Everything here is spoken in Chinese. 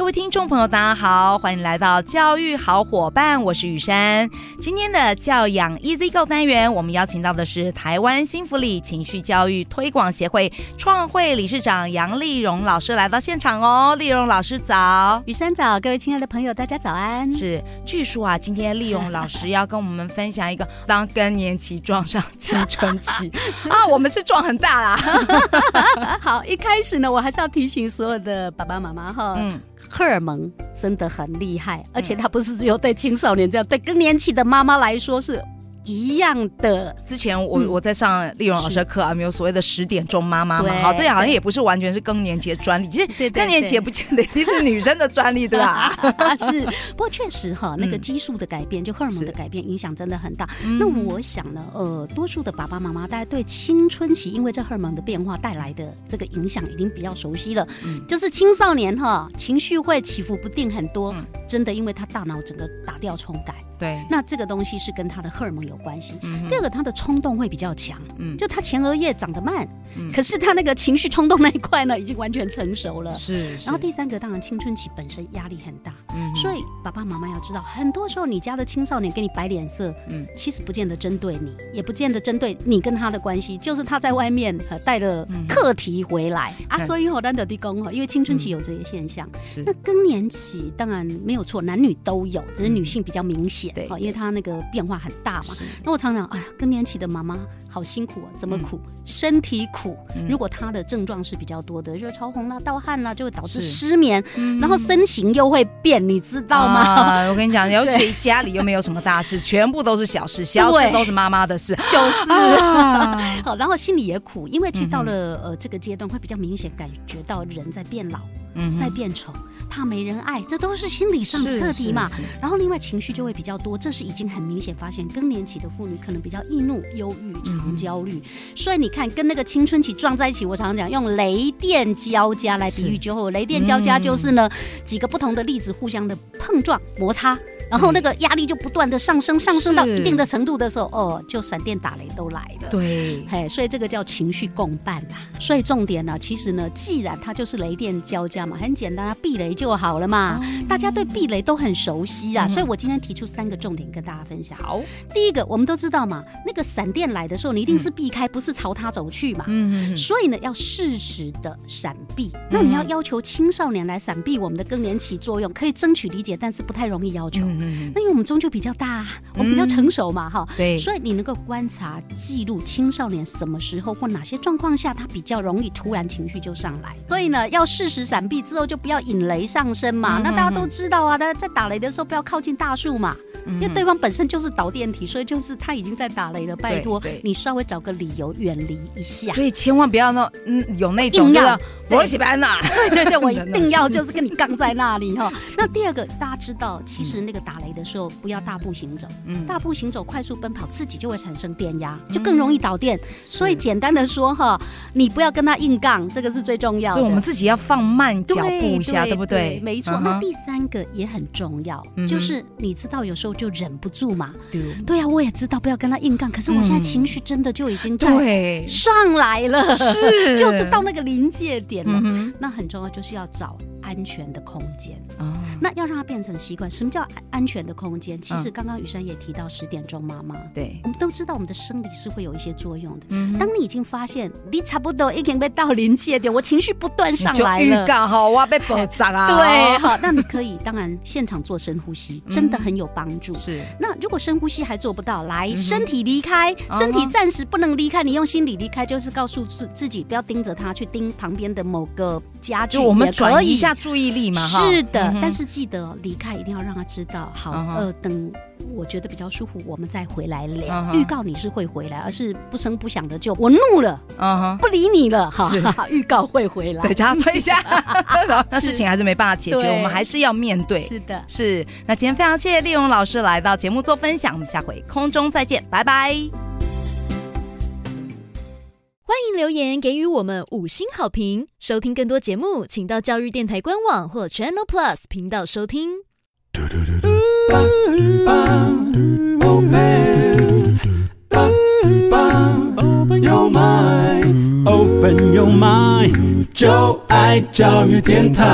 各位听众朋友，大家好，欢迎来到教育好伙伴，我是雨珊。今天的教养 Easy Go 单元，我们邀请到的是台湾新福利情绪教育推广协会创会理事长杨丽荣老师来到现场哦。丽荣老师早，雨珊早，各位亲爱的朋友，大家早安。是，据说啊，今天丽荣老师要跟我们分享一个当更年期撞上青春期 啊，我们是撞很大啦。好，一开始呢，我还是要提醒所有的爸爸妈妈哈，嗯。荷尔蒙真的很厉害，而且它不是只有对青少年这样，对更年期的妈妈来说是。一样的，之前我、嗯、我在上丽蓉老师的课啊，没有所谓的十点钟妈妈嘛，好，这样好像也不是完全是更年期的专利，其实更年期也不见得一定是女生的专利，对吧？是，不过确实哈，那个激素的改变，嗯、就荷尔蒙的改变，影响真的很大。那我想呢，呃，多数的爸爸妈妈大家对青春期因为这荷尔蒙的变化带来的这个影响已经比较熟悉了，嗯、就是青少年哈情绪会起伏不定很多，嗯、真的因为他大脑整个打掉重改。对，那这个东西是跟他的荷尔蒙有关系。嗯、第二个，他的冲动会比较强。嗯，就他前额叶长得慢，嗯、可是他那个情绪冲动那一块呢，已经完全成熟了。是。然后第三个，当然青春期本身压力很大。嗯。所以爸爸妈妈要知道，很多时候你家的青少年给你摆脸色，嗯，其实不见得针对你，也不见得针对你跟他的关系，就是他在外面带了课题回来、嗯、啊。所以我难得地讲哈，因为青春期有这些现象。嗯、是。那更年期当然没有错，男女都有，只是女性比较明显。对，因为他那个变化很大嘛。那我常常，哎呀，更年期的妈妈好辛苦啊，怎么苦？身体苦。如果她的症状是比较多的，热潮红啊、盗汗啊，就会导致失眠，然后身形又会变，你知道吗？我跟你讲，尤其家里又没有什么大事，全部都是小事，小事都是妈妈的事，就是。好，然后心里也苦，因为其实到了呃这个阶段，会比较明显感觉到人在变老，在变丑。怕没人爱，这都是心理上的课题嘛。然后另外情绪就会比较多，这是已经很明显发现，更年期的妇女可能比较易怒、忧郁、常焦虑。嗯、所以你看，跟那个青春期撞在一起，我常常讲用雷电交加来比喻，就后雷电交加就是呢、嗯、几个不同的粒子互相的碰撞摩擦。然后那个压力就不断的上升，上升到一定的程度的时候，哦，就闪电打雷都来了。对，嘿，所以这个叫情绪共伴呐。所以重点呢，其实呢，既然它就是雷电交加嘛，很简单啊，避雷就好了嘛。大家对避雷都很熟悉啊，所以我今天提出三个重点跟大家分享。好，第一个，我们都知道嘛，那个闪电来的时候，你一定是避开，不是朝它走去嘛。嗯嗯。所以呢，要适时的闪避。那你要要求青少年来闪避我们的更年期作用，可以争取理解，但是不太容易要求。嗯，那因为我们终究比较大，我们比较成熟嘛，哈、嗯，对，所以你能够观察记录青少年什么时候或哪些状况下，他比较容易突然情绪就上来。所以呢，要适时闪避之后，就不要引雷上身嘛。那大家都知道啊，大家在打雷的时候不要靠近大树嘛，嗯、因为对方本身就是导电体，所以就是他已经在打雷了。拜托你稍微找个理由远离一下。所以千万不要那嗯有那种要我喜欢 呐？对对对，我一定要 就是跟你杠在那里哈。那第二个大家知道，其实那个打雷的。时候不要大步行走，嗯，大步行走、快速奔跑，自己就会产生电压，就更容易导电。所以简单的说哈，你不要跟他硬杠，这个是最重要的。所以我们自己要放慢脚步一下，对不对？没错。那第三个也很重要，就是你知道有时候就忍不住嘛。对，对呀，我也知道不要跟他硬杠，可是我现在情绪真的就已经在上来了，是，就是到那个临界点了。那很重要，就是要找安全的空间啊。那要让它变成习惯。什么叫安全的空间？其实刚刚雨珊也提到十点钟妈妈，对，我们都知道我们的生理是会有一些作用的。嗯，当你已经发现你差不多已经被到临界点，我情绪不断上来了，预告好，我要被爆炸啊！对，好，那你可以当然现场做深呼吸，真的很有帮助。是，那如果深呼吸还做不到，来，身体离开，身体暂时不能离开，你用心理离开，就是告诉自自己不要盯着它，去盯旁边的某个家具，我们转移一下注意力嘛。是的，但是记得离开一定要让他知道，好，呃，等我觉得比较舒服，我们再回来聊。预告你是会回来，而是不声不响的就我怒了，嗯哼，不理你了，哈，预告会回来，对，这样推一下，那事情还是没办法解决，我们还是要面对。是的，是。那今天非常谢谢丽蓉老师来到节目做分享，我们下回空中再见，拜拜。欢迎留言给予我们五星好评。收听更多节目，请到教育电台官网或 Channel Plus 频道收听。Open your mind, open your mind，就爱教育电台。